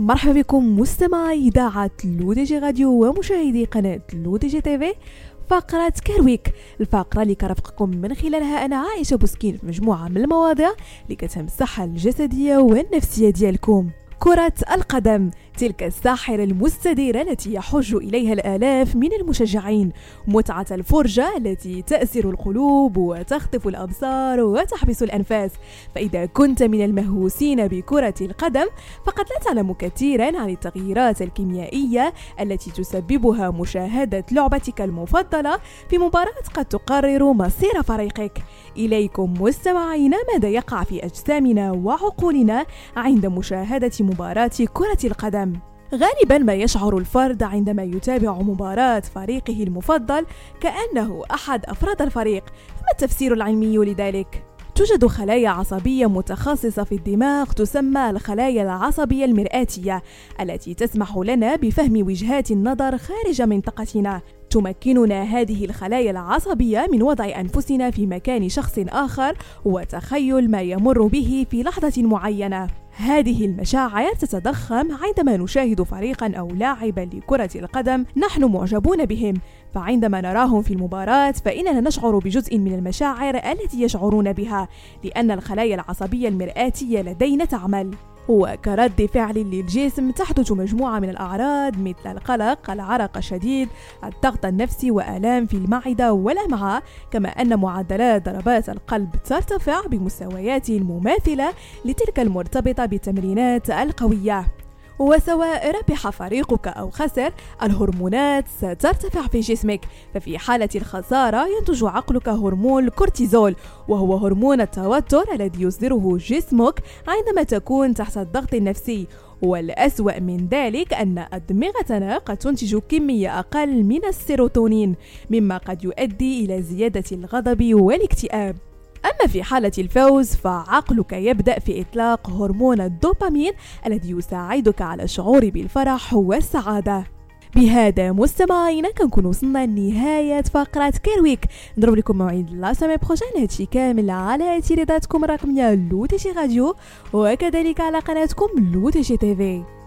مرحبا بكم مستمعي إذاعة L'ODJ Radio ومشاهدي قناة L'ODJ TV. فقرة Care Week الفقرة اللي كنرافقكم من خلالها أنا عايشة بوسكين في مجموعة من المواضيع اللي كتهم الصحة الجسدية والنفسية ديالكم. كرة القدم. تلك الساحرة المستديرة التي يحج إليها الآلاف من المشجعين. متعة الفرجة التي تأسر القلوب وتخطف الأبصار وتحبس الأنفاس. فإذا كنت من المهووسين بكرة القدم فقد لا تعلم كثيرا عن التغييرات الكيميائية التي تسببها مشاهدة لعبتك المفضلة في مباراة قد تقرر مصير فريقك. إليكم مستمعين ماذا يقع في أجسامنا وعقولنا عند مشاهدة مباراة كرة القدم؟ غالبا ما يشعر الفرد عندما يتابع مباراة فريقه المفضل كأنه أحد أفراد الفريق. ما التفسير العلمي لذلك؟ توجد خلايا عصبية متخصصة في الدماغ تسمى الخلايا العصبية المرآتية التي تسمح لنا بفهم وجهات النظر خارج منطقتنا. تمكننا هذه الخلايا العصبية من وضع أنفسنا في مكان شخص آخر وتخيل ما يمر به في لحظة معينة. هذه المشاعر تتضخم عندما نشاهد فريقا أو لاعبا لكرة القدم نحن معجبون بهم. فعندما نراهم في المباراة فإننا نشعر بجزء من المشاعر التي يشعرون بها لأن الخلايا العصبية المرآتية لدينا تعمل. وكرد فعل للجسم تحدث مجموعة من الأعراض مثل القلق، العرق الشديد، الضغط النفسي وآلام في المعدة والأمعاء، كما أن معدلات ضربات القلب ترتفع بمستويات مماثلة لتلك المرتبطة بالتمرينات القوية. وسواء ربح فريقك أو خسر الهرمونات سترتفع في جسمك. ففي حالة الخسارة ينتج عقلك هرمون الكورتيزول وهو هرمون التوتر الذي يصدره جسمك عندما تكون تحت الضغط النفسي. والأسوأ من ذلك أن أدمغتنا قد تنتج كمية أقل من السيروتونين مما قد يؤدي إلى زيادة الغضب والاكتئاب. أما في حالة الفوز فعقلك يبدأ في إطلاق هرمون الدوبامين الذي يساعدك على الشعور بالفرح والسعادة. بهذا مستمعينا كنكون وصلنا لنهاية فقرة Care Week نضرب لكم موعد la semaine prochaine هادشي كامل على جريدتكم الرقمية L'ODJ Radio وكذلك على قناتكم L'ODJ TV